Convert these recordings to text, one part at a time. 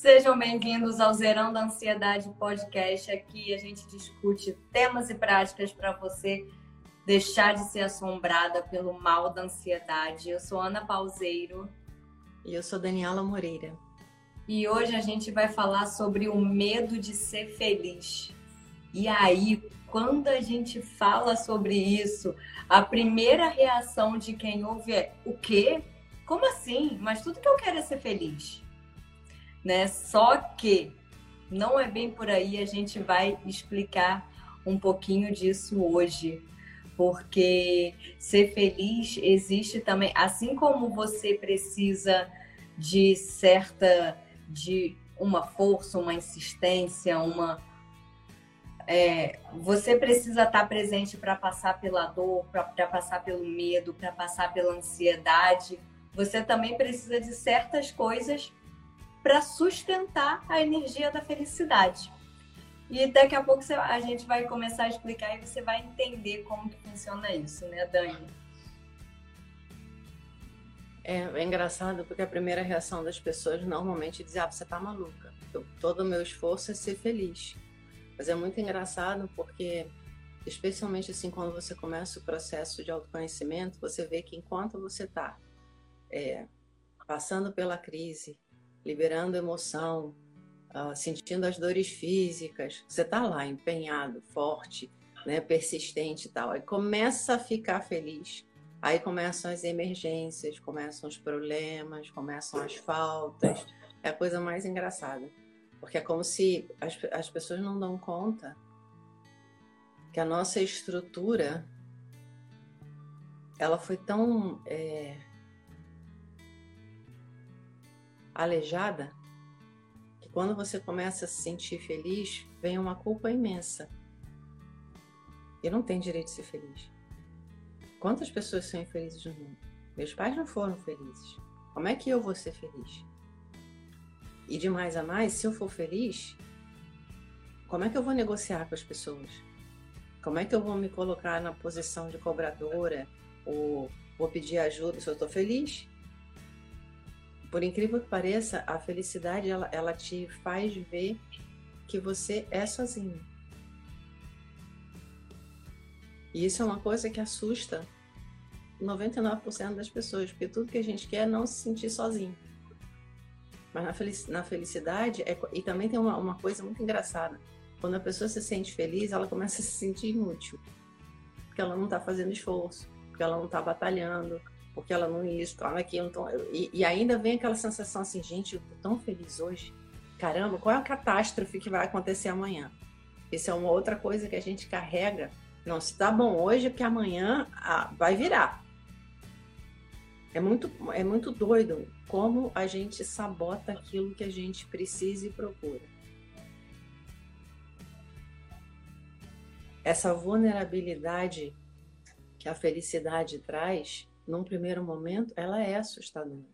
Sejam bem-vindos ao Zerando a Ansiedade Podcast. Aqui a gente discute temas e práticas para você deixar de ser assombrada pelo mal da ansiedade. Eu sou Ana Pauseiro. E eu sou Daniela Moreira. E hoje a gente vai falar sobre o medo de ser feliz. E aí, quando a gente fala sobre isso, a primeira reação de quem ouve é: o quê? Como assim? Mas tudo que eu quero é ser feliz né? Só que não é bem por aí, a gente vai explicar um pouquinho disso hoje. Porque ser feliz existe também, assim como você precisa de certa de uma força, uma insistência, uma é, você precisa estar presente para passar pela dor, para passar pelo medo, para passar pela ansiedade. Você também precisa de certas coisas para sustentar a energia da felicidade. E daqui a pouco a gente vai começar a explicar e você vai entender como que funciona isso, né, Dani? É, é engraçado porque a primeira reação das pessoas normalmente é dizer, ah, você tá maluca. Eu, todo o meu esforço é ser feliz. Mas é muito engraçado porque, especialmente assim, quando você começa o processo de autoconhecimento, você vê que enquanto você está é, passando pela crise, liberando emoção, uh, sentindo as dores físicas. Você está lá empenhado, forte, né, persistente e tal. Aí começa a ficar feliz. Aí começam as emergências, começam os problemas, começam as faltas. É a coisa mais engraçada. Porque é como se as, as pessoas não dão conta que a nossa estrutura ela foi tão é, aleijada, que quando você começa a se sentir feliz, vem uma culpa imensa. E não tem direito de ser feliz. Quantas pessoas são infelizes no mundo? Meus pais não foram felizes. Como é que eu vou ser feliz? E de mais a mais, se eu for feliz, como é que eu vou negociar com as pessoas? Como é que eu vou me colocar na posição de cobradora ou vou pedir ajuda se eu estou feliz? Por incrível que pareça, a felicidade ela, ela te faz ver que você é sozinho. E isso é uma coisa que assusta 99% das pessoas, porque tudo que a gente quer é não se sentir sozinho. Mas na felicidade, é, e também tem uma, uma coisa muito engraçada: quando a pessoa se sente feliz, ela começa a se sentir inútil, porque ela não está fazendo esforço, porque ela não está batalhando, porque ela não ela aquilo. Então, e, e, ainda vem aquela sensação assim, gente, eu tô tão feliz hoje. Caramba, qual é a catástrofe que vai acontecer amanhã? Isso é uma outra coisa que a gente carrega. Não, se tá bom hoje, é porque amanhã ah, vai virar. É muito, é muito doido como a gente sabota aquilo que a gente precisa e procura. Essa vulnerabilidade que a felicidade traz num primeiro momento, ela é assustadora.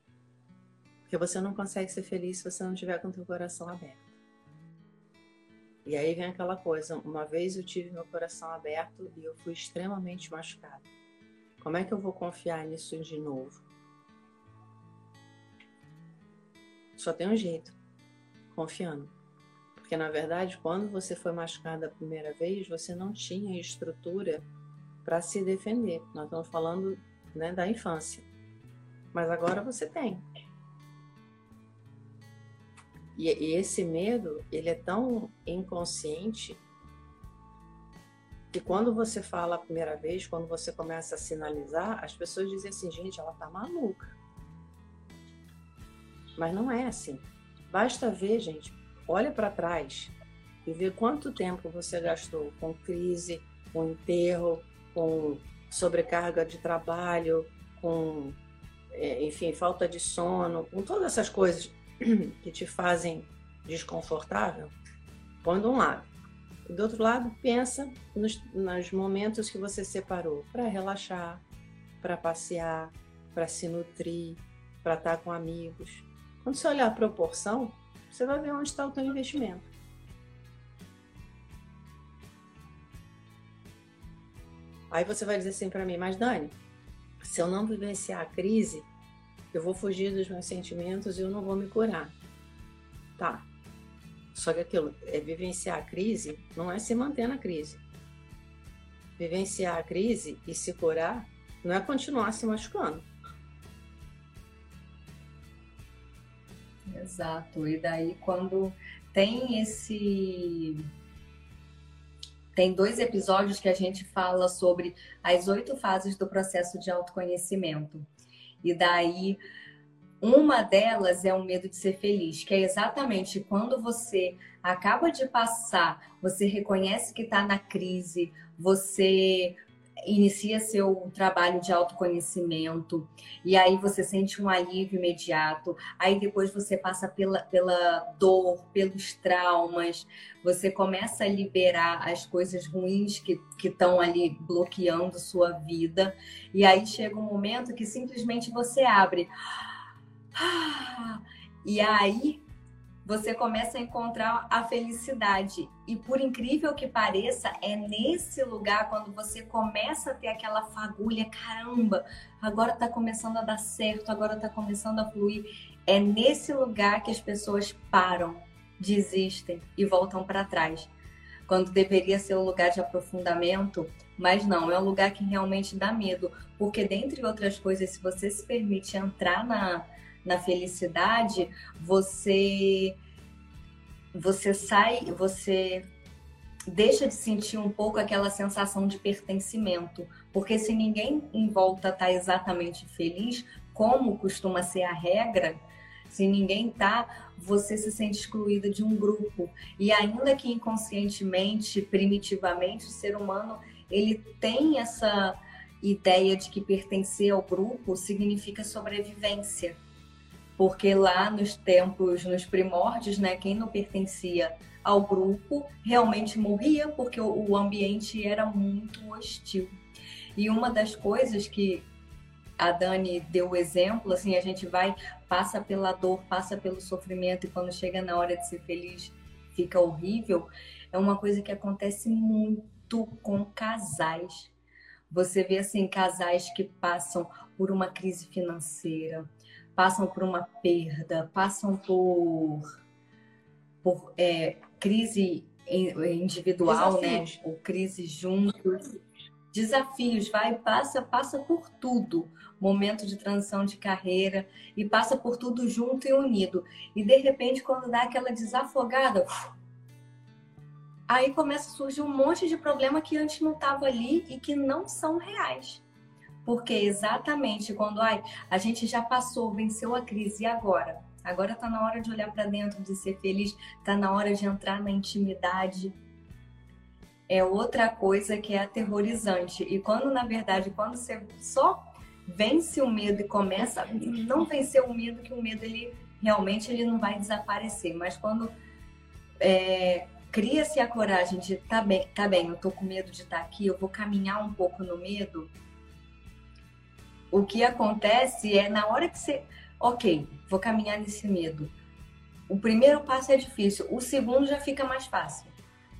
Porque você não consegue ser feliz se você não tiver com o seu coração aberto. E aí vem aquela coisa, uma vez eu tive meu coração aberto e eu fui extremamente machucada. Como é que eu vou confiar nisso de novo? Só tem um jeito, confiando. Porque na verdade, quando você foi machucada a primeira vez, você não tinha estrutura para se defender. Nós estamos falando né, da infância. Mas agora você tem. E, e esse medo, ele é tão inconsciente que quando você fala a primeira vez, quando você começa a sinalizar, as pessoas dizem assim, gente, ela tá maluca. Mas não é assim. Basta ver, gente, olha para trás e ver quanto tempo você gastou com crise, com enterro, com sobrecarga de trabalho, com, é, enfim, falta de sono, com todas essas coisas que te fazem desconfortável, põe de um lado. E do outro lado, pensa nos, nos momentos que você separou para relaxar, para passear, para se nutrir, para estar com amigos. Quando você olhar a proporção, você vai ver onde está o teu investimento. Aí você vai dizer assim para mim, mas Dani, se eu não vivenciar a crise, eu vou fugir dos meus sentimentos e eu não vou me curar. Tá. Só que aquilo, é vivenciar a crise, não é se manter na crise. Vivenciar a crise e se curar não é continuar se machucando. Exato. E daí quando tem esse tem dois episódios que a gente fala sobre as oito fases do processo de autoconhecimento. E daí, uma delas é o medo de ser feliz, que é exatamente quando você acaba de passar, você reconhece que está na crise, você inicia seu trabalho de autoconhecimento e aí você sente um alívio imediato. Aí depois você passa pela, pela dor, pelos traumas, você começa a liberar as coisas ruins que estão ali bloqueando sua vida. E aí chega um momento que simplesmente você abre. E aí você começa a encontrar a felicidade. E por incrível que pareça, é nesse lugar quando você começa a ter aquela fagulha, caramba, agora tá começando a dar certo, agora tá começando a fluir. É nesse lugar que as pessoas param, desistem e voltam para trás. Quando deveria ser o um lugar de aprofundamento, mas não, é um lugar que realmente dá medo, porque dentre outras coisas, se você se permite entrar na na felicidade, você você sai, você deixa de sentir um pouco aquela sensação de pertencimento, porque se ninguém em volta está exatamente feliz, como costuma ser a regra, se ninguém tá, você se sente excluída de um grupo. E ainda que inconscientemente, primitivamente, o ser humano ele tem essa ideia de que pertencer ao grupo significa sobrevivência porque lá nos tempos, nos primórdios, né, quem não pertencia ao grupo realmente morria porque o ambiente era muito hostil. E uma das coisas que a Dani deu o exemplo, assim, a gente vai, passa pela dor, passa pelo sofrimento e quando chega na hora de ser feliz fica horrível, é uma coisa que acontece muito com casais. Você vê assim casais que passam por uma crise financeira, passam por uma perda, passam por, por é, crise individual, né? Desafios. né? Ou crise juntos. Desafios, vai, passa, passa por tudo. Momento de transição de carreira e passa por tudo junto e unido. E de repente, quando dá aquela desafogada, aí começa a surgir um monte de problema que antes não estava ali e que não são reais. Porque exatamente quando ai, a gente já passou, venceu a crise, e agora? Agora está na hora de olhar para dentro, de ser feliz, está na hora de entrar na intimidade. É outra coisa que é aterrorizante. E quando, na verdade, quando você só vence o medo e começa, não vencer o medo, que o medo ele realmente ele não vai desaparecer, mas quando é, cria-se a coragem de tá bem, tá bem, eu tô com medo de estar tá aqui, eu vou caminhar um pouco no medo, o que acontece é na hora que você, ok, vou caminhar nesse medo. O primeiro passo é difícil, o segundo já fica mais fácil,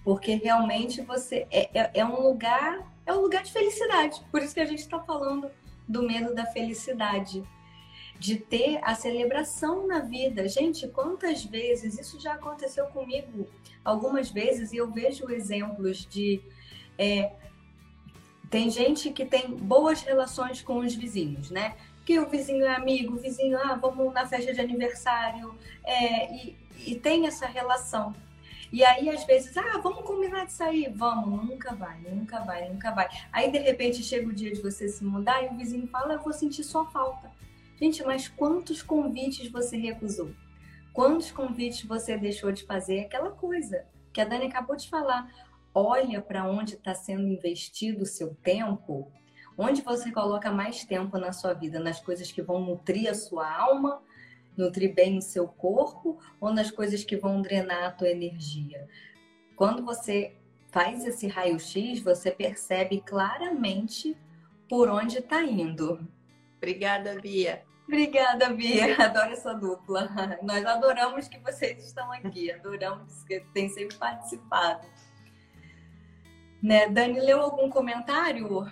porque realmente você é, é, é um lugar, é um lugar de felicidade. Por isso que a gente está falando do medo da felicidade, de ter a celebração na vida. Gente, quantas vezes isso já aconteceu comigo? Algumas vezes e eu vejo exemplos de é, tem gente que tem boas relações com os vizinhos, né? Que o vizinho é amigo, o vizinho, ah, vamos na festa de aniversário, é, e, e tem essa relação. E aí, às vezes, ah, vamos combinar de sair? Vamos, nunca vai, nunca vai, nunca vai. Aí, de repente, chega o dia de você se mudar e o vizinho fala, eu vou sentir sua falta. Gente, mas quantos convites você recusou? Quantos convites você deixou de fazer? Aquela coisa que a Dani acabou de falar olha para onde está sendo investido o seu tempo, onde você coloca mais tempo na sua vida, nas coisas que vão nutrir a sua alma, nutrir bem o seu corpo, ou nas coisas que vão drenar a tua energia. Quando você faz esse raio-x, você percebe claramente por onde está indo. Obrigada, Bia. Obrigada, Bia. Adoro essa dupla. Nós adoramos que vocês estão aqui. Adoramos que tem sempre participado. Né? Dani, leu algum comentário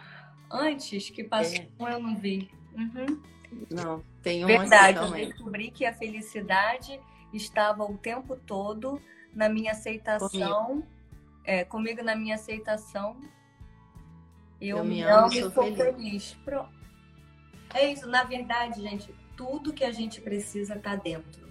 antes que passou? É. Eu não vi. Uhum. Não, tem um Verdade, eu descobri que a felicidade estava o tempo todo na minha aceitação, comigo, é, comigo na minha aceitação. Eu, eu me amo, e sou feliz. feliz. É isso, na verdade, gente, tudo que a gente precisa está dentro.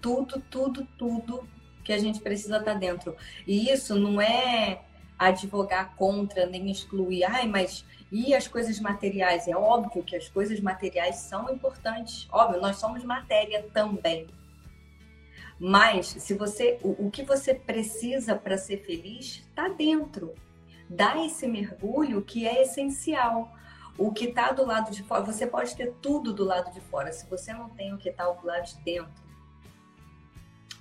Tudo, tudo, tudo que a gente precisa estar tá dentro. E isso não é advogar contra nem excluir, ai, mas e as coisas materiais? É óbvio que as coisas materiais são importantes. Óbvio, nós somos matéria também. Mas se você, o, o que você precisa para ser feliz está dentro. Dá esse mergulho que é essencial. O que está do lado de fora, você pode ter tudo do lado de fora. Se você não tem o que está do lado de dentro,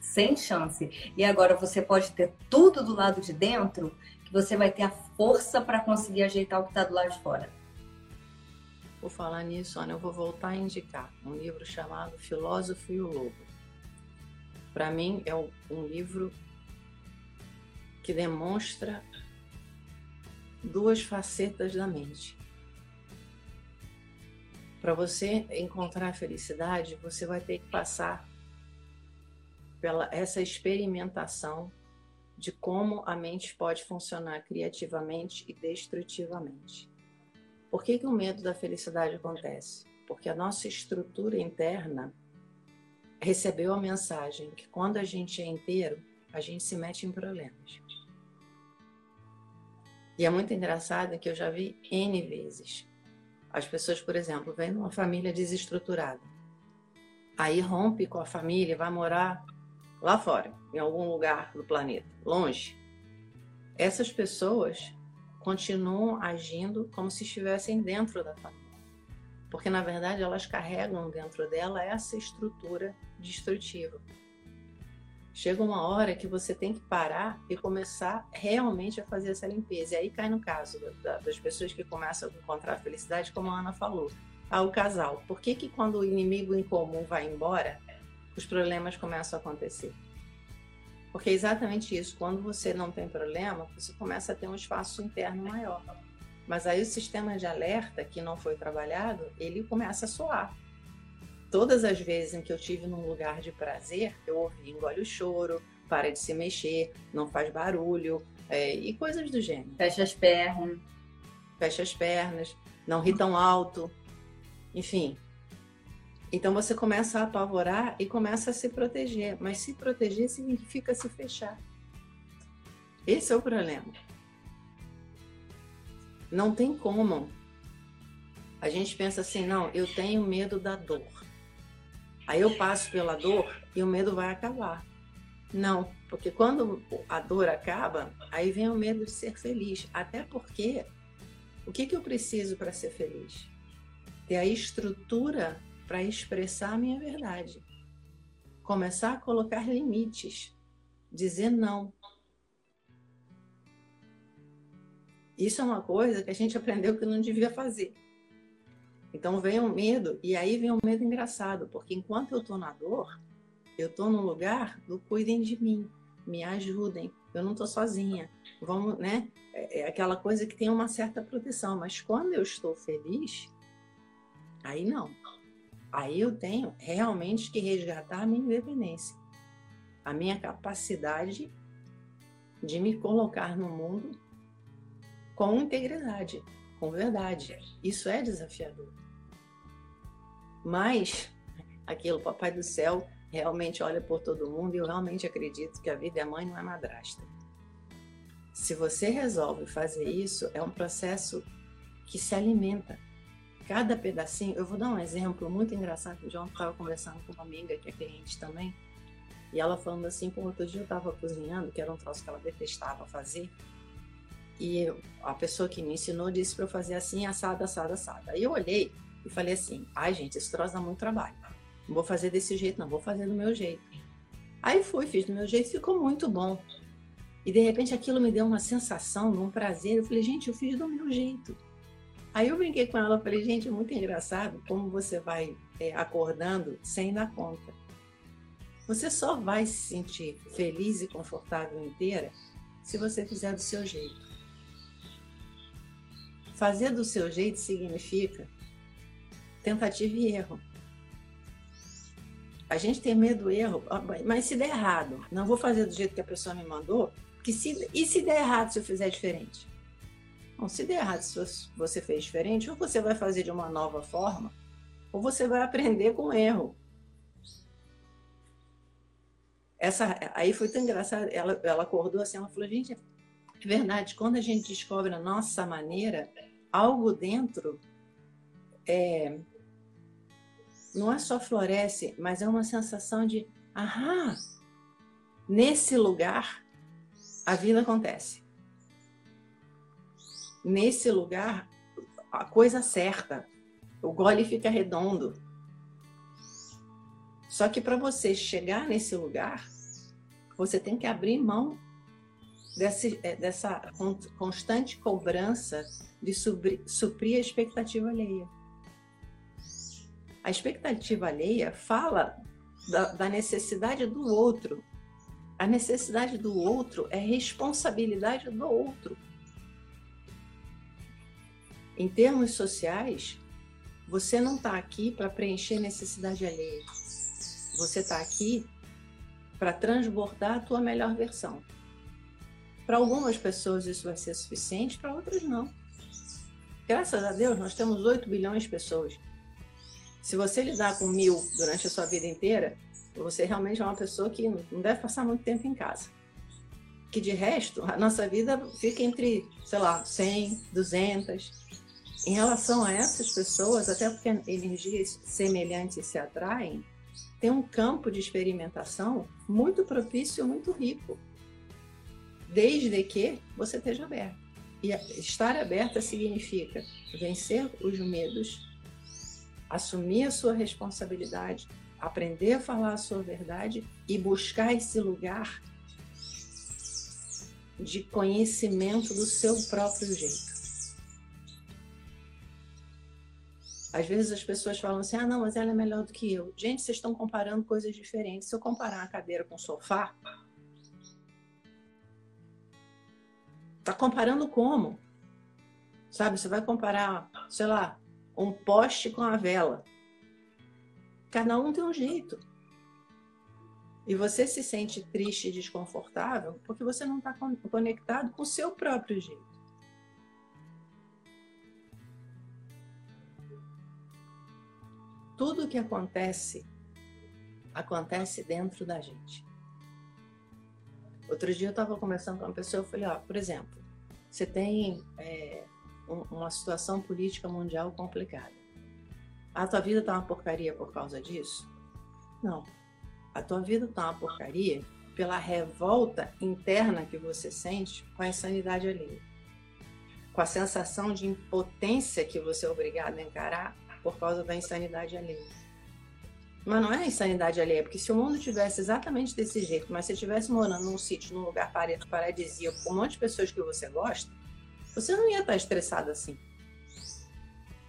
sem chance. E agora você pode ter tudo do lado de dentro, você vai ter a força para conseguir ajeitar o que está do lado de fora. Por falar nisso, Ana, eu vou voltar a indicar um livro chamado Filósofo e o Lobo. Para mim, é um livro que demonstra duas facetas da mente. Para você encontrar a felicidade, você vai ter que passar pela essa experimentação de como a mente pode funcionar criativamente e destrutivamente. Por que, que o medo da felicidade acontece? Porque a nossa estrutura interna recebeu a mensagem que quando a gente é inteiro, a gente se mete em problemas. E é muito engraçado que eu já vi N vezes. As pessoas, por exemplo, vêm numa família desestruturada. Aí rompe com a família, vai morar lá fora, em algum lugar do planeta, longe. Essas pessoas continuam agindo como se estivessem dentro da família. Porque, na verdade, elas carregam dentro dela essa estrutura destrutiva. Chega uma hora que você tem que parar e começar realmente a fazer essa limpeza. E aí cai no caso das pessoas que começam a encontrar a felicidade, como a Ana falou. Ah, o casal. Por que, que quando o inimigo em comum vai embora, os problemas começam a acontecer. Porque é exatamente isso. Quando você não tem problema, você começa a ter um espaço interno maior. Mas aí o sistema de alerta que não foi trabalhado, ele começa a soar. Todas as vezes em que eu tive num lugar de prazer, eu ouvi engole o choro, para de se mexer, não faz barulho é, e coisas do gênero. Fecha as pernas. Fecha as pernas, não ri tão alto. Enfim, então você começa a apavorar e começa a se proteger, mas se proteger significa se fechar. Esse é o problema. Não tem como. A gente pensa assim, não, eu tenho medo da dor. Aí eu passo pela dor e o medo vai acabar. Não, porque quando a dor acaba, aí vem o medo de ser feliz. Até porque o que, que eu preciso para ser feliz? Ter a estrutura para expressar a minha verdade. Começar a colocar limites, dizer não. Isso é uma coisa que a gente aprendeu que não devia fazer. Então vem o medo, e aí vem o medo engraçado, porque enquanto eu estou na dor, eu estou no lugar do cuidem de mim, me ajudem, eu não estou sozinha. Vamos, né? É, é aquela coisa que tem uma certa proteção, mas quando eu estou feliz, aí não. Aí eu tenho realmente que resgatar a minha independência, a minha capacidade de me colocar no mundo com integridade, com verdade. Isso é desafiador. Mas aquilo, Papai do Céu realmente olha por todo mundo e eu realmente acredito que a vida é mãe, não é madrasta. Se você resolve fazer isso, é um processo que se alimenta cada pedacinho. Eu vou dar um exemplo muito engraçado. O João estava conversando com uma amiga que é cliente também. E ela falando assim, pô, outro dia eu estava cozinhando, que era um troço que ela detestava fazer. E a pessoa que me ensinou disse para eu fazer assim, assada, assada, assada. Aí eu olhei e falei assim, ai gente, esse troço dá muito trabalho. Não vou fazer desse jeito, não, vou fazer do meu jeito. Aí fui, fiz do meu jeito, ficou muito bom. E de repente aquilo me deu uma sensação, um prazer. Eu falei, gente, eu fiz do meu jeito. Aí eu brinquei com ela, falei, gente, é muito engraçado como você vai é, acordando sem dar conta. Você só vai se sentir feliz e confortável inteira se você fizer do seu jeito. Fazer do seu jeito significa tentativa e erro. A gente tem medo do erro, mas se der errado, não vou fazer do jeito que a pessoa me mandou, que se, e se der errado se eu fizer diferente? Bom, se der errado se você fez diferente, ou você vai fazer de uma nova forma, ou você vai aprender com erro. Essa, aí foi tão engraçado, ela, ela acordou assim, ela falou, gente, é verdade, quando a gente descobre a nossa maneira, algo dentro é, não é só floresce, mas é uma sensação de, ahá, nesse lugar a vida acontece. Nesse lugar, a coisa certa, o gole fica redondo. Só que para você chegar nesse lugar, você tem que abrir mão desse, é, dessa constante cobrança de suprir a expectativa alheia. A expectativa alheia fala da, da necessidade do outro. A necessidade do outro é responsabilidade do outro. Em termos sociais, você não está aqui para preencher necessidade alheia. Você está aqui para transbordar a tua melhor versão. Para algumas pessoas isso vai ser suficiente, para outras não. Graças a Deus, nós temos 8 bilhões de pessoas. Se você lidar com mil durante a sua vida inteira, você realmente é uma pessoa que não deve passar muito tempo em casa. Que de resto, a nossa vida fica entre, sei lá, 100, 200. Em relação a essas pessoas, até porque energias semelhantes se atraem, tem um campo de experimentação muito propício, muito rico. Desde que você esteja aberto. E estar aberta significa vencer os medos assumir a sua responsabilidade, aprender a falar a sua verdade e buscar esse lugar de conhecimento do seu próprio jeito. Às vezes as pessoas falam assim: ah, não, mas ela é melhor do que eu. Gente, vocês estão comparando coisas diferentes. Se eu comparar a cadeira com o sofá, tá comparando como? Sabe, você vai comparar, sei lá, um poste com a vela. Cada um tem um jeito. E você se sente triste e desconfortável porque você não está conectado com o seu próprio jeito. Tudo o que acontece, acontece dentro da gente. Outro dia eu estava conversando com uma pessoa, eu falei, ó, por exemplo, você tem é, uma situação política mundial complicada. A tua vida tá uma porcaria por causa disso? Não. A tua vida tá uma porcaria pela revolta interna que você sente com a insanidade alheia. Com a sensação de impotência que você é obrigado a encarar por causa da insanidade alheia. Mas não é a insanidade alheia, porque se o mundo tivesse exatamente desse jeito, mas você estivesse morando num sítio, num lugar paradisíaco, com um monte de pessoas que você gosta, você não ia estar estressado assim.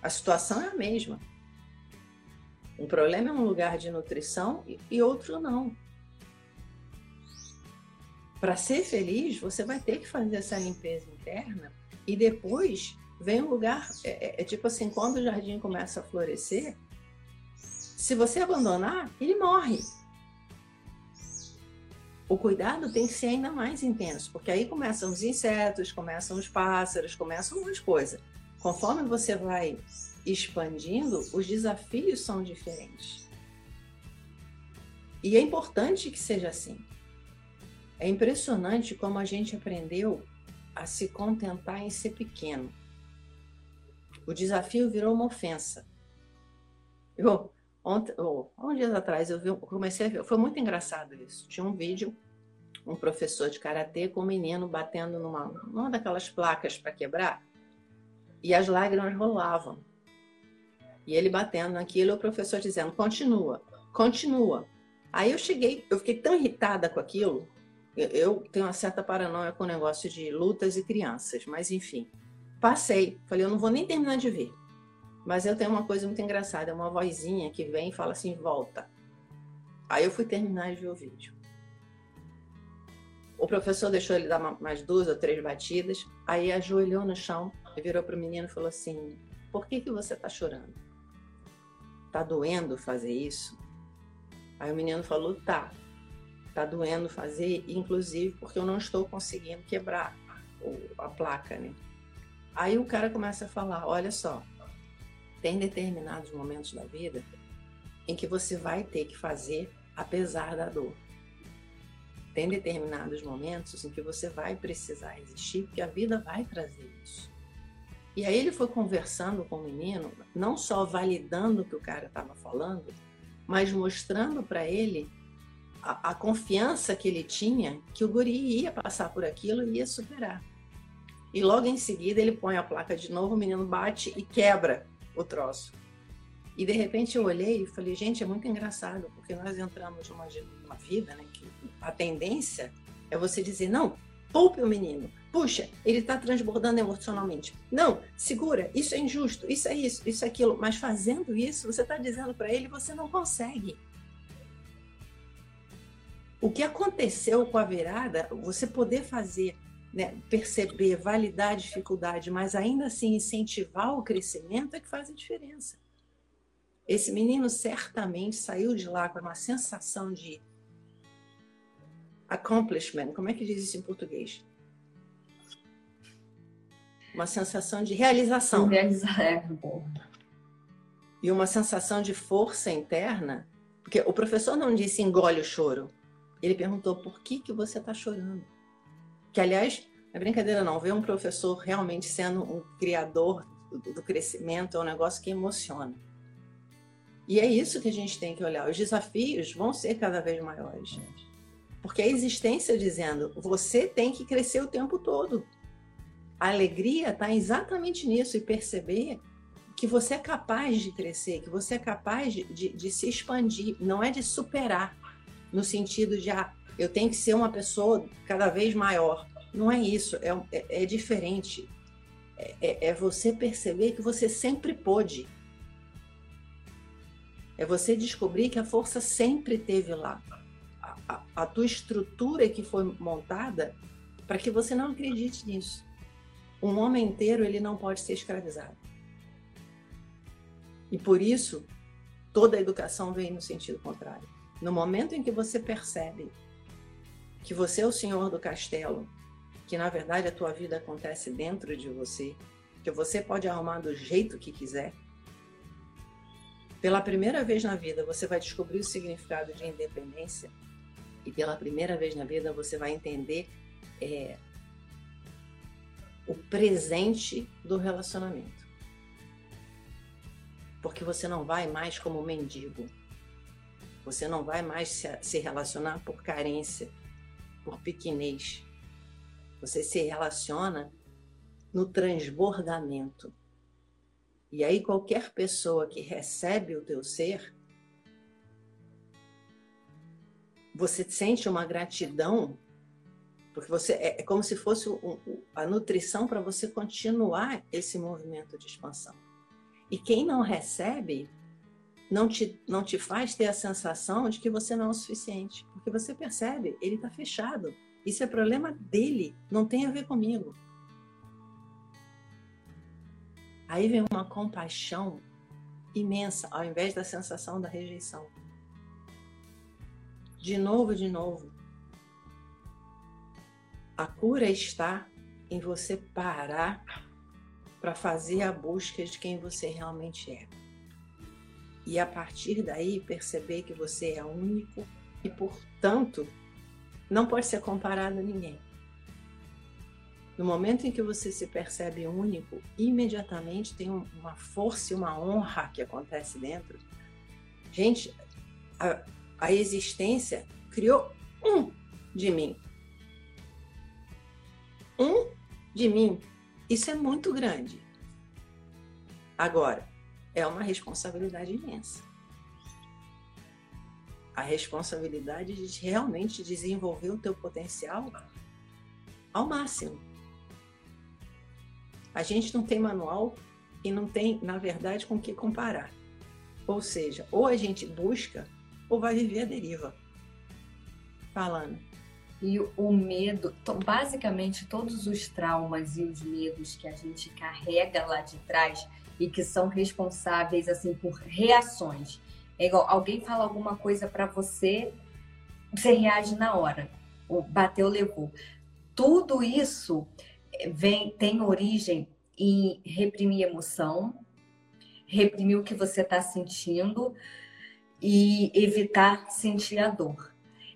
A situação é a mesma. Um problema é um lugar de nutrição e outro não. Para ser feliz, você vai ter que fazer essa limpeza interna e depois vem um lugar. É, é, é tipo assim: quando o jardim começa a florescer, se você abandonar, ele morre o cuidado tem que ser ainda mais intenso, porque aí começam os insetos, começam os pássaros, começam umas coisas. Conforme você vai expandindo, os desafios são diferentes. E é importante que seja assim. É impressionante como a gente aprendeu a se contentar em ser pequeno. O desafio virou uma ofensa. Eu, Ontem, oh, dias atrás eu vi, comecei a ver, foi muito engraçado isso. Tinha um vídeo, um professor de karatê com um menino batendo numa, numa daquelas placas para quebrar e as lágrimas rolavam. E ele batendo naquilo, o professor dizendo: continua, continua. Aí eu cheguei, eu fiquei tão irritada com aquilo. Eu tenho uma certa paranoia com o negócio de lutas e crianças, mas enfim. Passei, falei: eu não vou nem terminar de ver. Mas eu tenho uma coisa muito engraçada, uma vozinha que vem e fala assim, volta. Aí eu fui terminar de ver o vídeo. O professor deixou ele dar mais duas ou três batidas, aí ajoelhou no chão e virou para o menino e falou assim: Por que, que você está chorando? Está doendo fazer isso? Aí o menino falou: tá, tá doendo fazer, inclusive porque eu não estou conseguindo quebrar a placa, né? Aí o cara começa a falar: olha só, tem determinados momentos da vida em que você vai ter que fazer apesar da dor. Tem determinados momentos em que você vai precisar existir, porque a vida vai trazer isso. E aí ele foi conversando com o menino, não só validando o que o cara estava falando, mas mostrando para ele a, a, confiança que ele tinha que o guri ia passar por aquilo e ia superar. E logo em seguida ele põe a placa de novo, o menino bate e quebra o troço. E de repente eu olhei e falei, gente, é muito engraçado, porque nós entramos numa, numa vida né, que a tendência é você dizer, não, poupe o menino. Puxa, ele está transbordando emocionalmente. Não, segura, isso é injusto, isso é isso, isso é aquilo. Mas fazendo isso, você está dizendo para ele, você não consegue. O que aconteceu com a virada, você poder fazer né, perceber, validar a dificuldade, mas ainda assim incentivar o crescimento é que faz a diferença. Esse menino certamente saiu de lá com uma sensação de accomplishment. Como é que diz isso em português? Uma sensação de realização. Realizar é bom. E uma sensação de força interna, porque o professor não disse engole o choro. Ele perguntou por que que você está chorando. Que, aliás, não é brincadeira não, ver um professor realmente sendo um criador do, crescimento é um negócio que emociona. E é isso que a gente tem que olhar. Os desafios vão ser cada vez maiores. Porque a existência dizendo, você tem que crescer o tempo todo. A alegria está exatamente nisso e perceber que você é capaz de crescer, que você é capaz de, de, de se expandir, não é de superar, no sentido de, ah, eu tenho que ser uma pessoa cada vez maior. Não é isso, é, é, é diferente. É, é, é você perceber que você sempre pôde. É você descobrir que a força sempre teve lá. A, a, a tua estrutura que foi montada para que você não acredite nisso. Um homem inteiro ele não pode ser escravizado. E por isso toda a educação vem no sentido contrário. No momento em que você percebe que você é o senhor do castelo, que na verdade a tua vida acontece dentro de você, que você pode arrumar do jeito que quiser. Pela primeira vez na vida você vai descobrir o significado de independência e pela primeira vez na vida você vai entender é, o presente do relacionamento. Porque você não vai mais como mendigo. Você não vai mais se, se relacionar por carência por pequenez. Você se relaciona no transbordamento. E aí qualquer pessoa que recebe o teu ser, você sente uma gratidão, porque você é, é como se fosse um, a nutrição para você continuar esse movimento de expansão. E quem não recebe, não te, não te faz ter a sensação de que você não é o suficiente. Porque você percebe, ele está fechado. Isso é problema dele, não tem a ver comigo. Aí vem uma compaixão imensa, ao invés da sensação da rejeição. De novo, de novo. A cura está em você parar para fazer a busca de quem você realmente é e a partir daí perceber que você é único e, portanto, não pode ser comparado a ninguém. No momento em que você se percebe único, imediatamente tem uma força e uma honra que acontece dentro. Gente, a, a existência criou um de mim. Um de mim. Isso é muito grande. Agora, é uma responsabilidade imensa. A responsabilidade de realmente desenvolver o teu potencial ao máximo. A gente não tem manual e não tem, na verdade, com o que comparar. Ou seja, ou a gente busca ou vai viver a deriva. Falando. E o medo, basicamente todos os traumas e os medos que a gente carrega lá de trás, e que são responsáveis assim por reações. É igual alguém fala alguma coisa para você, você reage na hora. O bateu, levou. Tudo isso vem tem origem em reprimir emoção, reprimir o que você está sentindo e evitar sentir a dor.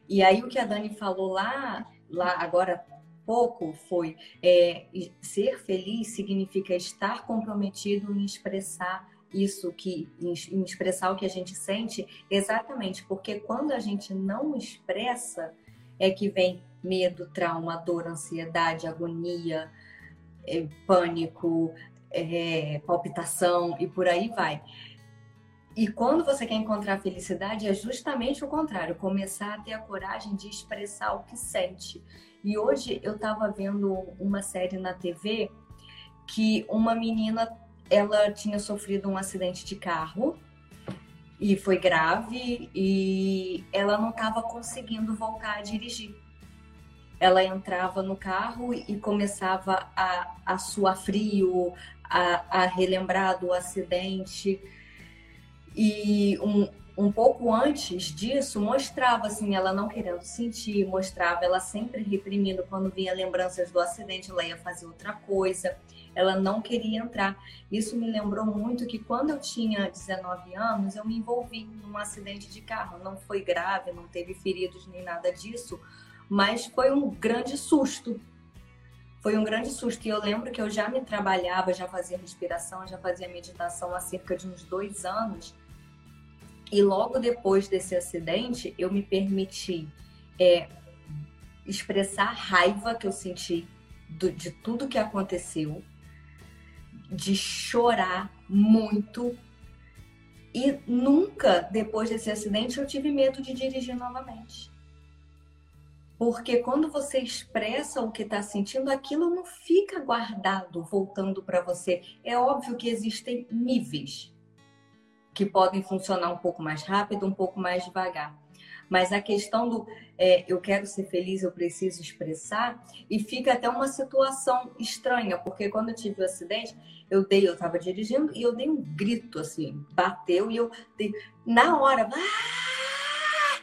E aí o que a Dani falou lá, lá agora pouco foi é, ser feliz significa estar comprometido em expressar isso que em expressar o que a gente sente exatamente porque quando a gente não expressa é que vem medo, trauma, dor, ansiedade, agonia, é, pânico, é, palpitação e por aí vai. E quando você quer encontrar felicidade, é justamente o contrário, começar a ter a coragem de expressar o que sente. E hoje eu estava vendo uma série na TV que uma menina ela tinha sofrido um acidente de carro e foi grave e ela não estava conseguindo voltar a dirigir. Ela entrava no carro e começava a, a suar frio, a, a relembrar do acidente. E um, um pouco antes disso, mostrava assim, ela não querendo sentir, mostrava ela sempre reprimindo quando vinha lembranças do acidente, ela ia fazer outra coisa, ela não queria entrar. Isso me lembrou muito que quando eu tinha 19 anos, eu me envolvi num acidente de carro. Não foi grave, não teve feridos nem nada disso, mas foi um grande susto. Foi um grande susto. E eu lembro que eu já me trabalhava, já fazia respiração, já fazia meditação há cerca de uns dois anos. E logo depois desse acidente, eu me permiti é, expressar a raiva que eu senti do, de tudo que aconteceu, de chorar muito. E nunca, depois desse acidente, eu tive medo de dirigir novamente. Porque quando você expressa o que está sentindo, aquilo não fica guardado, voltando para você. É óbvio que existem níveis que podem funcionar um pouco mais rápido, um pouco mais devagar. Mas a questão do é, eu quero ser feliz, eu preciso expressar, e fica até uma situação estranha, porque quando eu tive o acidente, eu dei, eu estava dirigindo e eu dei um grito assim, bateu e eu dei, na hora, ah!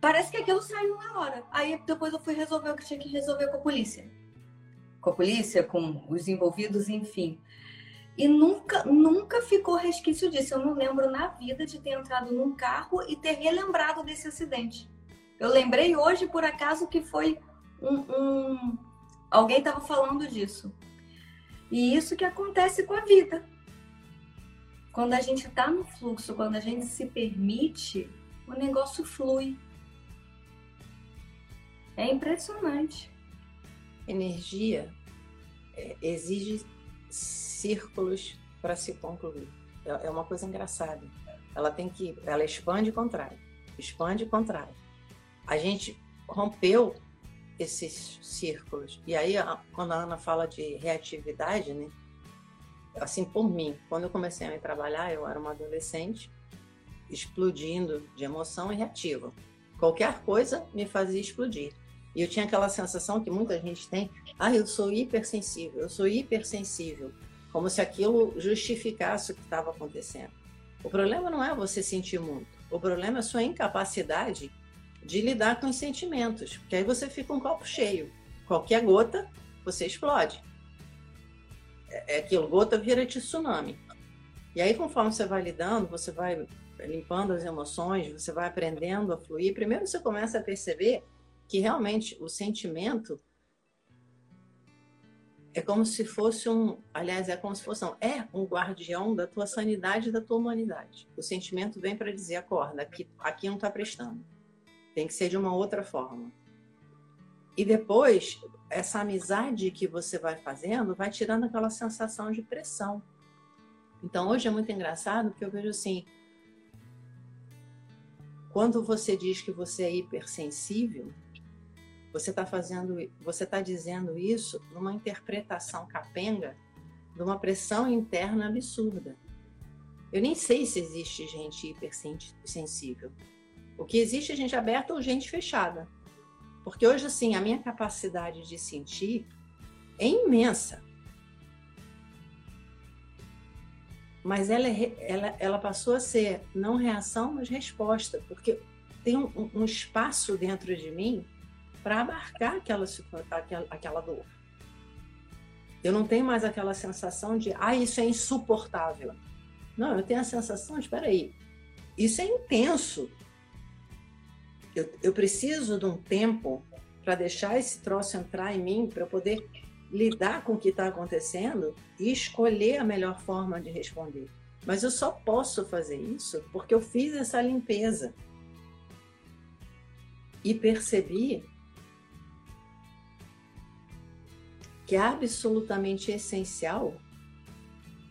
parece que aquilo saiu na hora. Aí depois eu fui resolver o que tinha que resolver com a polícia. Com a polícia, com os envolvidos, enfim. E nunca, nunca ficou resquício disso. Eu não lembro na vida de ter entrado num carro e ter relembrado desse acidente. Eu lembrei hoje, por acaso, que foi um. um... Alguém estava falando disso. E isso que acontece com a vida. Quando a gente está no fluxo, quando a gente se permite, o negócio flui. É impressionante. Energia é, exige círculos para se concluir. É, é uma coisa engraçada. Ela tem que, ela expande e contrai, expande e contrai. A gente rompeu esses círculos. E aí, quando a Ana fala de reatividade, né? Assim, por mim, quando eu comecei a me trabalhar, eu era uma adolescente explodindo de emoção e reativa. Qualquer coisa me fazia explodir. E eu tinha aquela sensação que muita gente tem: ah, eu sou hipersensível, eu sou hipersensível como se aquilo justificasse o que estava acontecendo. O problema não é você sentir muito, o problema é a sua incapacidade de lidar com os sentimentos, porque aí você fica um copo cheio. Qualquer gota, você explode. É, é aquilo, gota vira tsunami. E aí, conforme você vai lidando, você vai limpando as emoções, você vai aprendendo a fluir. Primeiro, você começa a perceber que realmente o sentimento é como se fosse um, aliás, é como se fosse um, é um guardião da tua sanidade e da tua humanidade. O sentimento vem para dizer, acorda, aqui, aqui não está prestando. Tem que ser de uma outra forma. E depois, essa amizade que você vai fazendo vai tirando aquela sensação de pressão. Então, hoje é muito engraçado porque eu vejo assim, quando você diz que você é hipersensível, você está fazendo, você está dizendo isso numa interpretação capenga de uma pressão interna absurda. Eu nem sei se existe gente hipersensível. O que existe é gente aberta ou gente fechada. Porque hoje, assim, a minha capacidade de sentir é imensa. mas ela, é, ela, ela passou a ser não reação, mas resposta, porque tem um, um espaço dentro de mim para abarcar aquela, aquela, aquela dor. Eu não tenho mais aquela sensação de, ah, isso é insuportável. Não, eu tenho a sensação espera aí, isso é intenso. Eu, eu preciso de um tempo para deixar esse troço entrar em mim, para eu poder lidar com o que está acontecendo e escolher a melhor forma de responder. Mas eu só posso fazer isso porque eu fiz essa limpeza. E percebi que é absolutamente essencial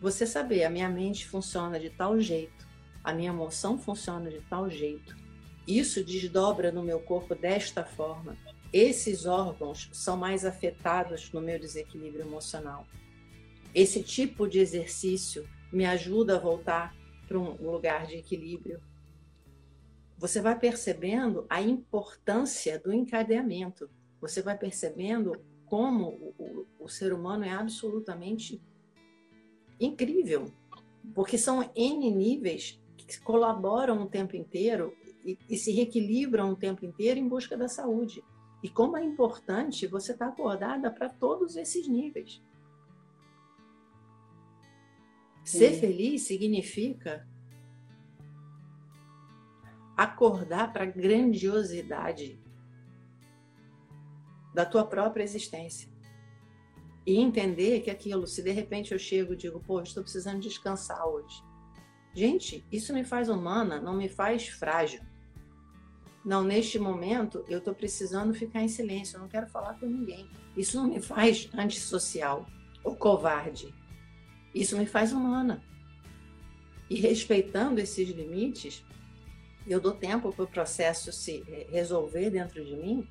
você saber, a minha mente funciona de tal jeito, a minha emoção funciona de tal jeito, isso desdobra no meu corpo desta forma, esses órgãos são mais afetados no meu desequilíbrio emocional. Esse tipo de exercício me ajuda a voltar para um lugar de equilíbrio. Você vai percebendo a importância do encadeamento. Você vai percebendo como o, o, ser humano é absolutamente incrível, porque são N níveis que colaboram o tempo inteiro e, e se reequilibram o tempo inteiro em busca da saúde. E como é importante você estar acordada para todos esses níveis. Ser feliz significa acordar para a grandiosidade da tua própria existência. E entender que aquilo, se de repente eu chego e digo, pô, estou precisando descansar hoje. Gente, isso me faz humana, não me faz frágil. Não, neste momento eu estou precisando ficar em silêncio, eu não quero falar com ninguém. Isso não me faz antissocial ou covarde. Isso me faz humana. E respeitando esses limites, eu dou tempo para o processo se resolver dentro de mim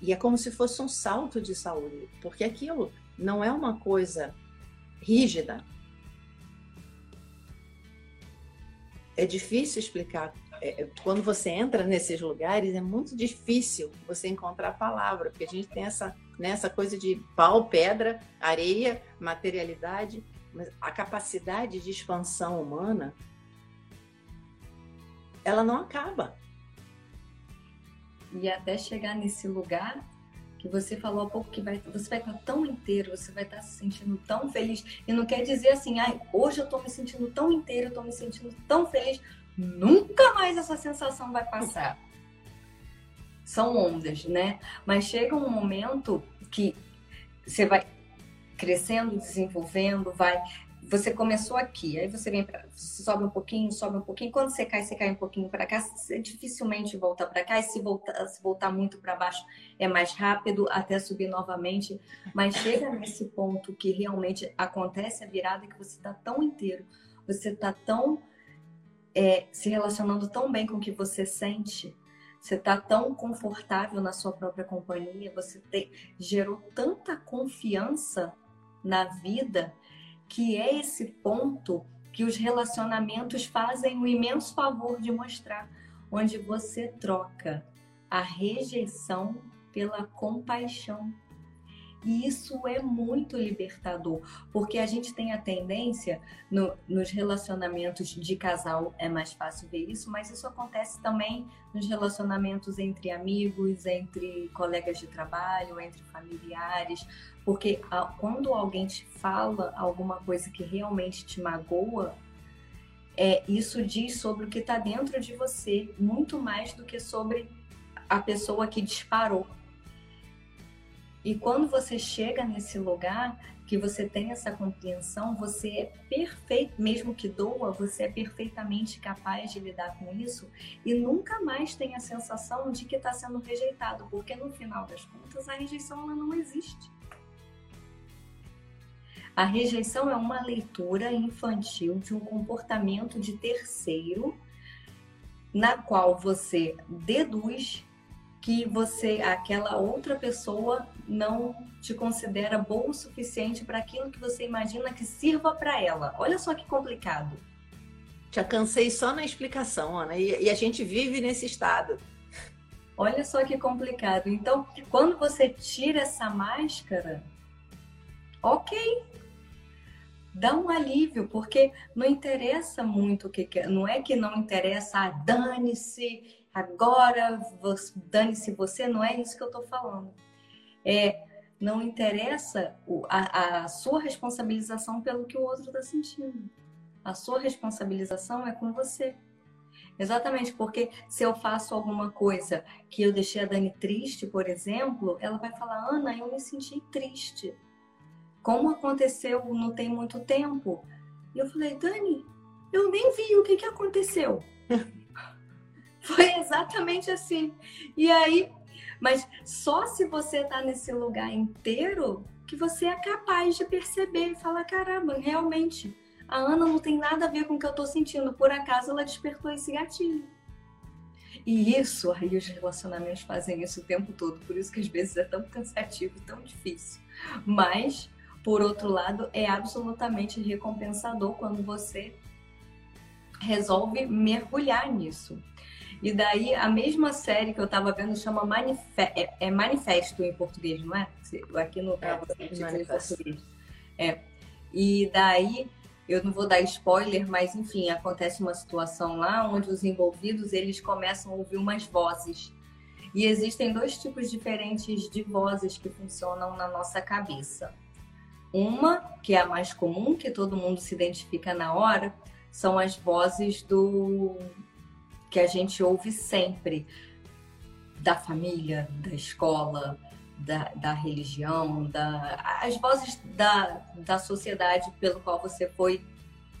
e é como se fosse um salto de saúde, porque aquilo não é uma coisa rígida. É difícil explicar. É, é, quando você entra nesses lugares, é muito difícil você encontrar a palavra, porque a gente tem essa, né, essa coisa de pau, pedra, areia, materialidade, mas a capacidade de expansão humana, ela não acaba e até chegar nesse lugar que você falou há pouco que vai, você vai estar tão inteiro, você vai estar se sentindo tão feliz. E não quer dizer assim, ai, hoje eu estou me sentindo tão inteiro, estou me sentindo tão feliz. Nunca mais essa sensação vai passar. São ondas, né? Mas chega um momento que você vai crescendo, desenvolvendo, vai você começou aqui, aí você vem para, sobe um pouquinho, sobe um pouquinho. Quando você cai, você cai um pouquinho para cá. Você dificilmente volta para cá. E se voltar, se voltar muito para baixo, é mais rápido até subir novamente. Mas chega nesse ponto que realmente acontece a virada que você está tão inteiro, você está tão é, se relacionando tão bem com o que você sente. Você está tão confortável na sua própria companhia, você te, gerou tanta confiança na vida que é esse ponto que os relacionamentos fazem o imenso favor de mostrar, onde você troca a rejeição pela compaixão. E isso é muito libertador, porque a gente tem a tendência, no, nos relacionamentos de casal é mais fácil ver isso, mas isso acontece também nos relacionamentos entre amigos, entre colegas de trabalho, entre familiares, porque a, quando alguém te fala alguma coisa que realmente te magoa, é, isso diz sobre o que está dentro de você, muito mais do que sobre a pessoa que disparou. E quando você chega nesse lugar, que você tem essa compreensão, você é perfeito, mesmo que doa, você é perfeitamente capaz de lidar com isso e nunca mais tem a sensação de que está sendo rejeitado, porque no final das contas a rejeição ela não existe. A rejeição é uma leitura infantil de um comportamento de terceiro na qual você deduz que você, aquela outra pessoa, não te considera bom o suficiente para aquilo que você imagina que sirva para ela. Olha só que complicado. Já cansei só na explicação, Ana, e, e a gente vive nesse estado. Olha só que complicado. Então, quando você tira essa máscara, ok. dá um alívio, porque não interessa muito o que, que não é que não interessa, ah, dane-se, agora dane-se você, não é isso que eu estou falando. É, não interessa a, a sua responsabilização pelo que o outro está sentindo. A sua responsabilização é com você. Exatamente, porque se eu faço alguma coisa que eu deixei a Dani triste, por exemplo, ela vai falar: Ana, eu me senti triste. Como aconteceu não tem muito tempo. E eu falei: Dani, eu nem vi o que, que aconteceu. Foi exatamente assim. E aí, mas só se você está nesse lugar inteiro que você é capaz de perceber e falar: caramba, realmente, a Ana não tem nada a ver com o que eu estou sentindo. Por acaso ela despertou esse gatilho. E isso, aí os relacionamentos fazem isso o tempo todo. Por isso que às vezes é tão cansativo, tão difícil. Mas, por outro lado, é absolutamente recompensador quando você resolve mergulhar nisso. E daí, a mesma série que eu tava vendo chama Manife é, é, Manifesto em português, não é? Aqui no é, em português. É. E daí, eu não vou dar spoiler, mas enfim, acontece uma situação lá onde os envolvidos, eles começam a ouvir umas vozes. E existem dois tipos diferentes de vozes que funcionam na nossa cabeça. Uma, que é a mais comum, que todo mundo se identifica na hora, são as vozes do que a gente ouve sempre da família, da escola, da, da religião, da, as vozes da, da sociedade pelo qual você foi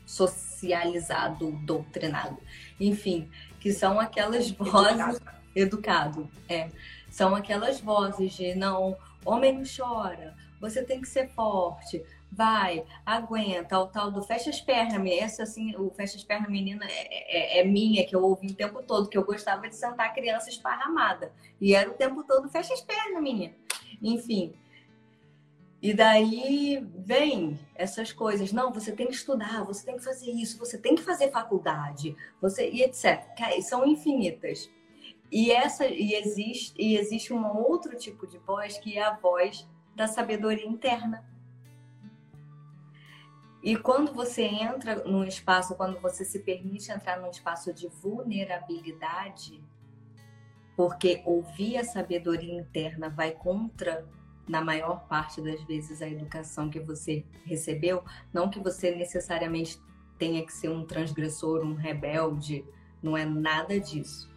socializado, doutrinado. Enfim, que são aquelas vozes. Educado, é. São aquelas vozes de não, homem não chora, você tem que ser forte, vai, aguenta, o tal do fecha as pernas, essa assim, o fecha as pernas menina é, é, é, minha, que eu ouvi o tempo todo, que eu gostava de sentar a criança esparramada. E era o tempo todo, fecha as pernas, minha. Enfim. E daí vem essas coisas, não, você tem que estudar, você tem que fazer isso, você tem que fazer faculdade, você e etc. São infinitas. E essa e existe e existe um outro tipo de voz que é a voz da sabedoria interna e quando você entra num espaço, quando você se permite entrar num espaço de vulnerabilidade, porque ouvir a sabedoria interna vai contra, na maior parte das vezes, a educação que você recebeu, não que você necessariamente tenha que ser um transgressor, um rebelde, não é nada disso.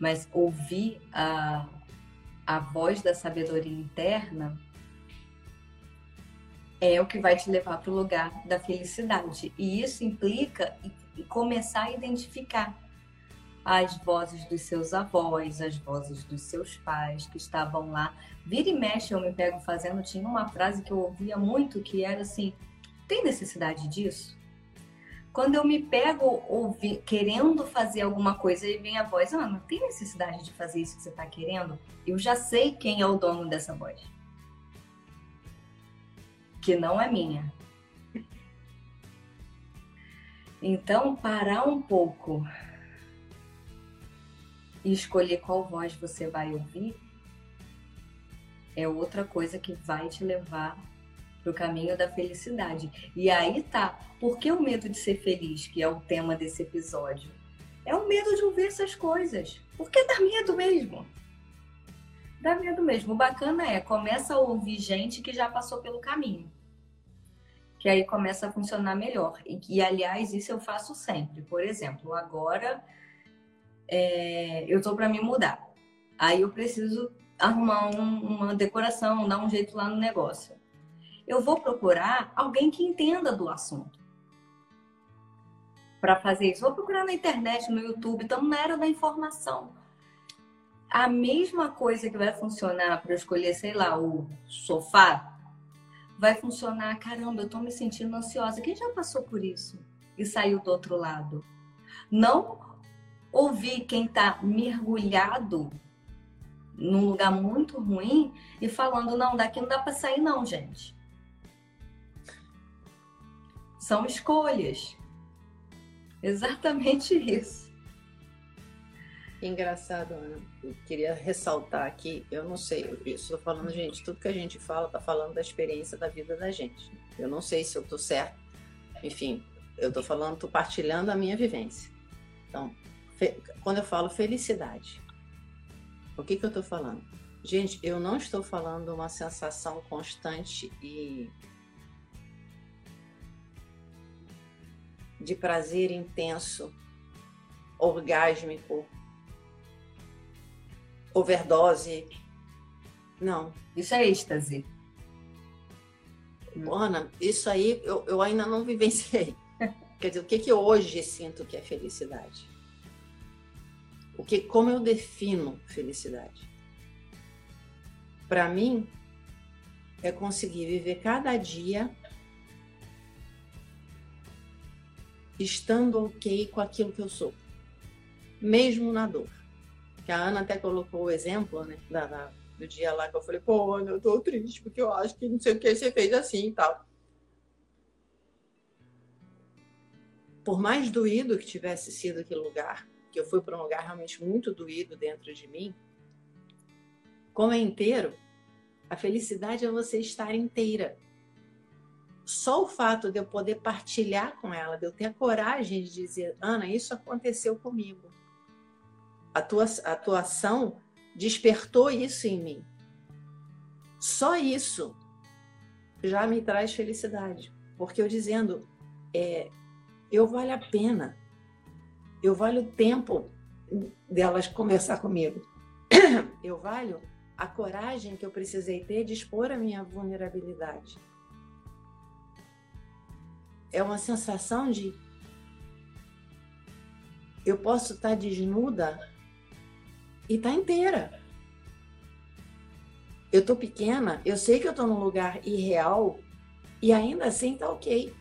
Mas ouvir a, a voz da sabedoria interna é o que vai te levar para o lugar da felicidade. E isso implica começar a identificar as vozes dos seus avós, as vozes dos seus pais que estavam lá. Vira e mexe, eu me pego fazendo. Tinha uma frase que eu ouvia muito que era assim: tem necessidade disso? Quando eu me pego ouvi, querendo fazer alguma coisa e vem a voz, ah, não tem necessidade de fazer isso que você está querendo, eu já sei quem é o dono dessa voz que não é minha. Então, parar um pouco e escolher qual voz você vai ouvir é outra coisa que vai te levar para o caminho da felicidade. E aí tá, por que o medo de ser feliz, que é o tema desse episódio? É o medo de ouvir essas coisas. Porque dá medo mesmo. Dá medo mesmo. O bacana é, começa a ouvir gente que já passou pelo caminho que aí começa a funcionar melhor. E, e aliás, isso eu faço sempre. Por exemplo, agora é, eu estou para me mudar. Aí eu preciso arrumar um, uma decoração, dar um jeito lá no negócio. Eu vou procurar alguém que entenda do assunto para fazer isso. Vou procurar na internet, no YouTube, estamos na era da informação. A mesma coisa que vai funcionar para escolher, sei lá, o sofá vai funcionar. Caramba, eu tô me sentindo ansiosa. Quem já passou por isso e saiu do outro lado? Não ouvir quem tá mergulhado num lugar muito ruim e falando, não, daqui não dá para sair, não, gente. São escolhas. Exatamente isso. Engraçado, Ana. Eu queria ressaltar aqui, eu não sei, estou falando, gente, tudo que a gente fala está falando da experiência da vida da gente. Eu não sei se eu estou certo. Enfim, eu estou falando, estou partilhando a minha vivência. Então, quando eu falo felicidade, o que, que eu estou falando? Gente, eu não estou falando uma sensação constante e de prazer intenso, orgásmico, overdose. Não. Isso é êxtase. Ana, isso aí eu, eu ainda não vivenciei. Quer dizer, o que, que hoje sinto que é felicidade? O que, como eu defino felicidade? Para mim, é conseguir viver cada dia estando ok com aquilo que eu sou, mesmo na dor. Que a Ana até colocou o exemplo, né, da, da, do dia lá que eu falei, pô, Ana, eu tô triste porque eu acho que não sei o que você fez assim e tal. Por mais doído que tivesse sido aquele lugar, que eu fui para um lugar realmente muito doído dentro de mim, como é inteiro, a felicidade é você estar inteira só o fato de eu poder partilhar com ela, de eu ter a coragem de dizer, Ana, isso aconteceu comigo. A tua atuação despertou isso em mim. Só isso já me traz felicidade, porque eu dizendo, é, eu vale a pena, eu valho o tempo delas conversar comigo, eu valho a coragem que eu precisei ter de expor a minha vulnerabilidade é uma sensação de eu posso estar desnuda e tá inteira. Eu tô pequena, eu sei que eu tô num lugar irreal e ainda assim tá ok.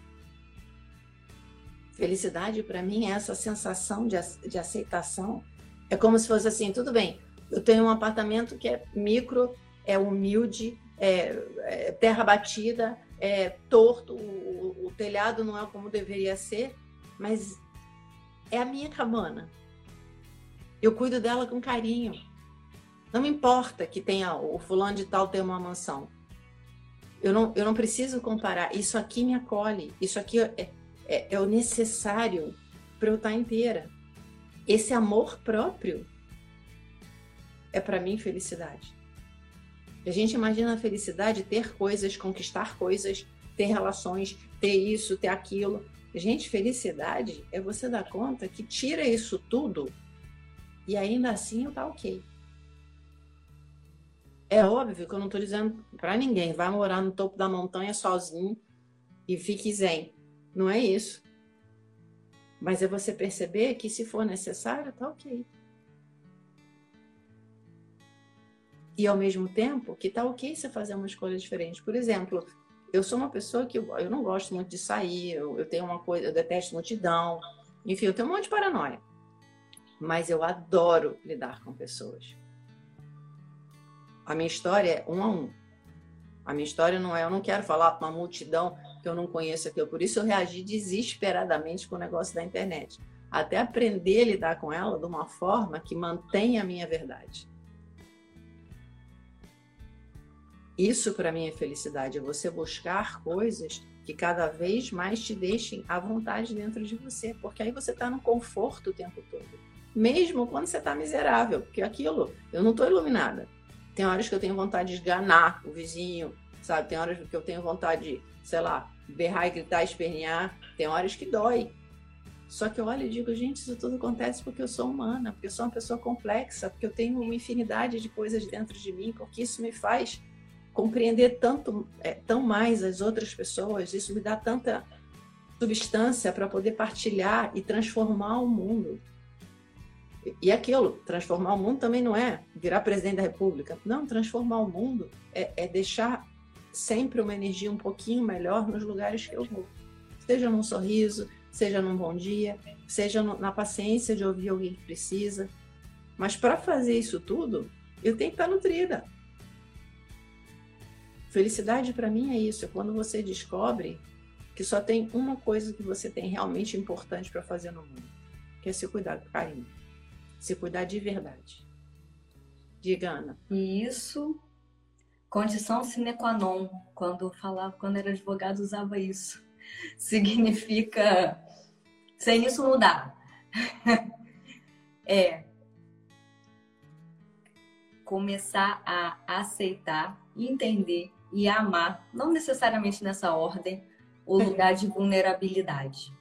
Felicidade para mim é essa sensação de, de aceitação. É como se fosse assim, tudo bem, eu tenho um apartamento que é micro, é humilde, é, é terra batida, é torto, o, o telhado não é como deveria ser, mas é a minha cabana. Eu cuido dela com carinho. Não me importa que tenha o fulano de tal ter uma mansão. Eu não, eu não preciso comparar. Isso aqui me acolhe. Isso aqui é, é, é o necessário para eu estar inteira. Esse amor próprio é para mim felicidade. A gente imagina a felicidade ter coisas, conquistar coisas, ter relações, ter isso, ter aquilo. Gente, felicidade é você dar conta que tira isso tudo e ainda assim eu tá ok. É óbvio que eu não estou dizendo para ninguém, vai morar no topo da montanha sozinho e fique zen. Não é isso. Mas é você perceber que se for necessário, tá ok. e ao mesmo tempo que tá ok você fazer uma escolha diferente. Por exemplo, eu sou uma pessoa que eu, eu não gosto muito de sair, eu, eu, tenho uma coisa, eu detesto multidão, enfim, eu tenho um monte de paranoia. Mas eu adoro lidar com pessoas. A minha história é um a um. A minha história não é, eu não quero falar para uma multidão que eu não conheço aquilo. Por isso eu reagi desesperadamente com o negócio da internet. Até aprender a lidar com ela de uma forma que mantenha a minha verdade. Isso para mim é felicidade, é você buscar coisas que cada vez mais te deixem à vontade dentro de você, porque aí você está no conforto o tempo todo. Mesmo quando você está miserável, porque aquilo, eu não estou iluminada. Tem horas que eu tenho vontade de esganar o vizinho, sabe? Tem horas que eu tenho vontade de, sei lá, berrar e gritar, espernear. Tem horas que dói. Só que eu olho e digo, gente, isso tudo acontece porque eu sou humana, porque eu sou uma pessoa complexa, porque eu tenho uma infinidade de coisas dentro de mim, porque isso me faz compreender tanto, é, tão mais as outras pessoas, isso me dá tanta substância para poder partilhar e transformar o mundo. E aquilo, transformar o mundo também não é virar presidente da República. Não, transformar o mundo é, é deixar sempre uma energia um pouquinho melhor nos lugares que eu vou. Seja num sorriso, seja num bom dia, seja no, na paciência de ouvir alguém que precisa. Mas para fazer isso tudo, eu tenho que estar nutrida. Felicidade para mim é isso, é quando você descobre que só tem uma coisa que você tem realmente importante para fazer no mundo, que é se cuidar com carinho. Se cuidar de verdade. Diga, Ana. E isso, condição sine qua non. Quando falava, quando era advogado, usava isso. Significa sem isso não dá. é começar a aceitar, entender e amar, não necessariamente nessa ordem, o lugar de vulnerabilidade.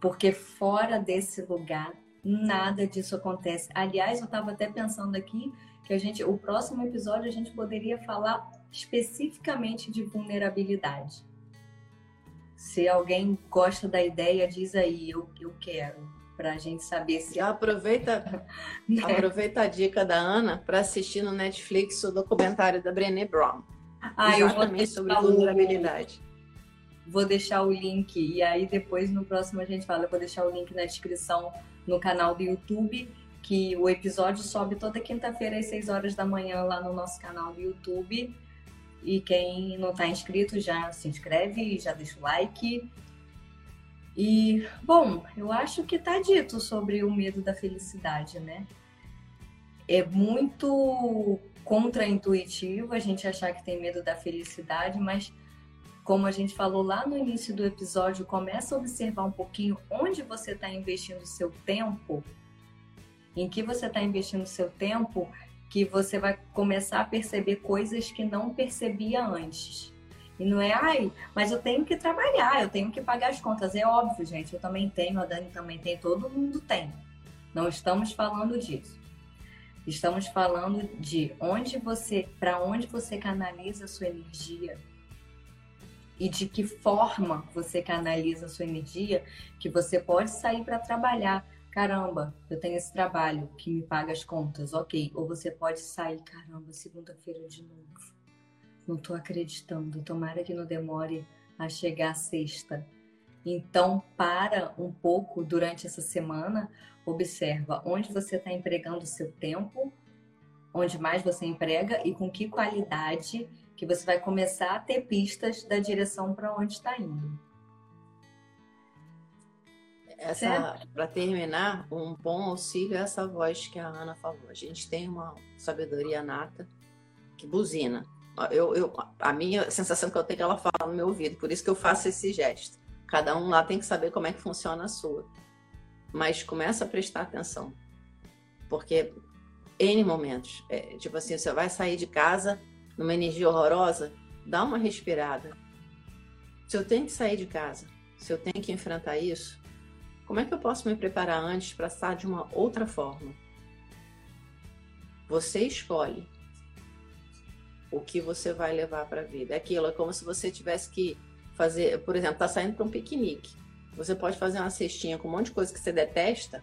Porque fora desse lugar, nada disso acontece. Aliás, eu estava até pensando aqui que a gente, o próximo episódio a gente poderia falar especificamente de vulnerabilidade. Se alguém gosta da ideia, diz aí, eu, eu quero, para a gente saber se. Aproveita, né? aproveita a dica da Ana para assistir no Netflix o documentário da Brené Brown. Ah, exatamente sobre vulnerabilidade. Vou deixar o link e aí depois no próximo a gente fala. Eu vou deixar o link na descrição no canal do YouTube, que o episódio sobe toda quinta-feira às 6 horas da manhã lá no nosso canal do YouTube. E quem não está inscrito já se inscreve, já deixa o like. E, bom, eu acho que está dito sobre o medo da felicidade, né? É muito contraintuitivo a gente achar que tem medo da felicidade, mas como a gente falou lá no início do episódio, começa a observar um pouquinho onde você está investindo o seu tempo, em que você está investindo o seu tempo, que você vai começar a perceber coisas que não percebia antes. E não é, ai, mas eu tenho que trabalhar, eu tenho que pagar as contas. É óbvio, gente, eu também tenho, a Dani também tem, todo mundo tem. Não estamos falando disso. Estamos falando de onde você, para onde você canaliza a sua energia e de que forma você canaliza a sua energia, que você pode sair para trabalhar. Caramba, eu tenho esse trabalho que me paga as contas, ok. Ou você pode sair, caramba, segunda-feira de novo. Não estou acreditando, tomara que não demore a chegar a sexta. Então, para um pouco durante essa semana, observa onde você está empregando o seu tempo, onde mais você emprega e com que qualidade que você vai começar a ter pistas da direção para onde está indo. Essa, para terminar, um bom auxílio é essa voz que a Ana falou. A gente tem uma sabedoria nata que buzina. Eu, eu, a minha sensação que eu tenho é que ela fala no meu ouvido, por isso que eu faço esse gesto. Cada um lá tem que saber como é que funciona a sua. Mas começa a prestar atenção. Porque N momentos. É, tipo assim, você vai sair de casa numa energia horrorosa, dá uma respirada. Se eu tenho que sair de casa, se eu tenho que enfrentar isso, como é que eu posso me preparar antes para estar de uma outra forma? Você escolhe o que você vai levar para a vida. É aquilo, é como se você tivesse que fazer, por exemplo, tá saindo para um piquenique. Você pode fazer uma cestinha com um monte de coisa que você detesta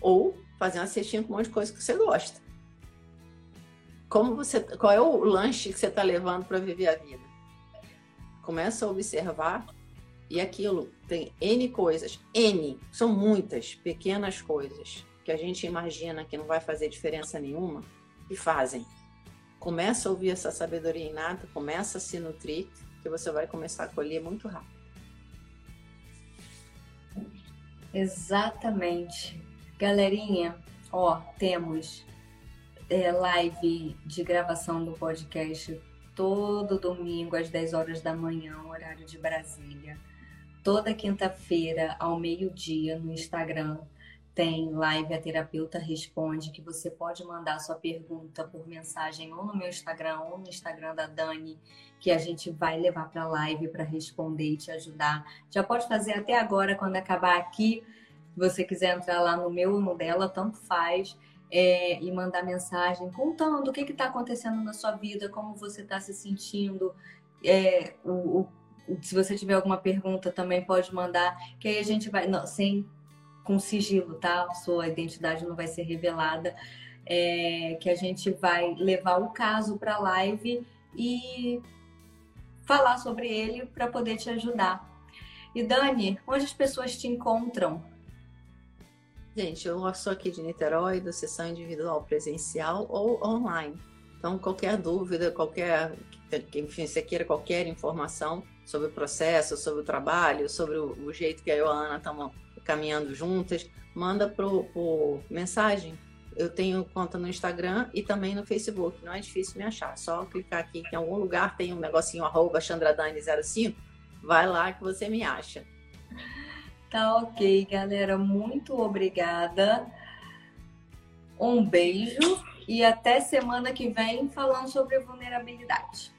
ou fazer uma cestinha com um monte de coisa que você gosta. Como você, qual é o lanche que você está levando para viver a vida? Começa a observar e aquilo tem N coisas, N, são muitas pequenas coisas que a gente imagina que não vai fazer diferença nenhuma e fazem. Começa a ouvir essa sabedoria inata, começa a se nutrir, que você vai começar a colher muito rápido. Exatamente. Galerinha, ó, temos é, live de gravação do podcast todo domingo às 10 horas da manhã, horário de Brasília. Toda quinta-feira ao meio-dia no Instagram tem live a terapeuta responde que você pode mandar sua pergunta por mensagem ou no meu Instagram ou no Instagram da Dani, que a gente vai levar para a live para responder e te ajudar. Já pode fazer até agora quando acabar aqui. Se você quiser entrar lá no meu ou no dela, tanto faz é, e mandar mensagem contando o que está acontecendo na sua vida, como você está se sentindo. É, o, o, se você tiver alguma pergunta também pode mandar, que aí a gente vai, não, sem com sigilo, tá? Sua identidade não vai ser revelada. É, que a gente vai levar o caso para a live e falar sobre ele para poder te ajudar. E Dani, onde as pessoas te encontram? Gente, eu sou aqui de Niterói, do sessão individual presencial ou online. Então, qualquer dúvida, qualquer, enfim, se queira qualquer informação sobre o processo, sobre o trabalho, sobre o, o jeito que eu e a Ana estamos tá caminhando juntas, manda pro, pro mensagem. Eu tenho conta no Instagram e também no Facebook. Não é difícil me achar. Só clicar aqui que em algum lugar tem um negocinho arroba chandradani05. Vai lá que você me acha. Tá ok, galera. Muito obrigada. Um beijo e até semana que vem falando sobre vulnerabilidade.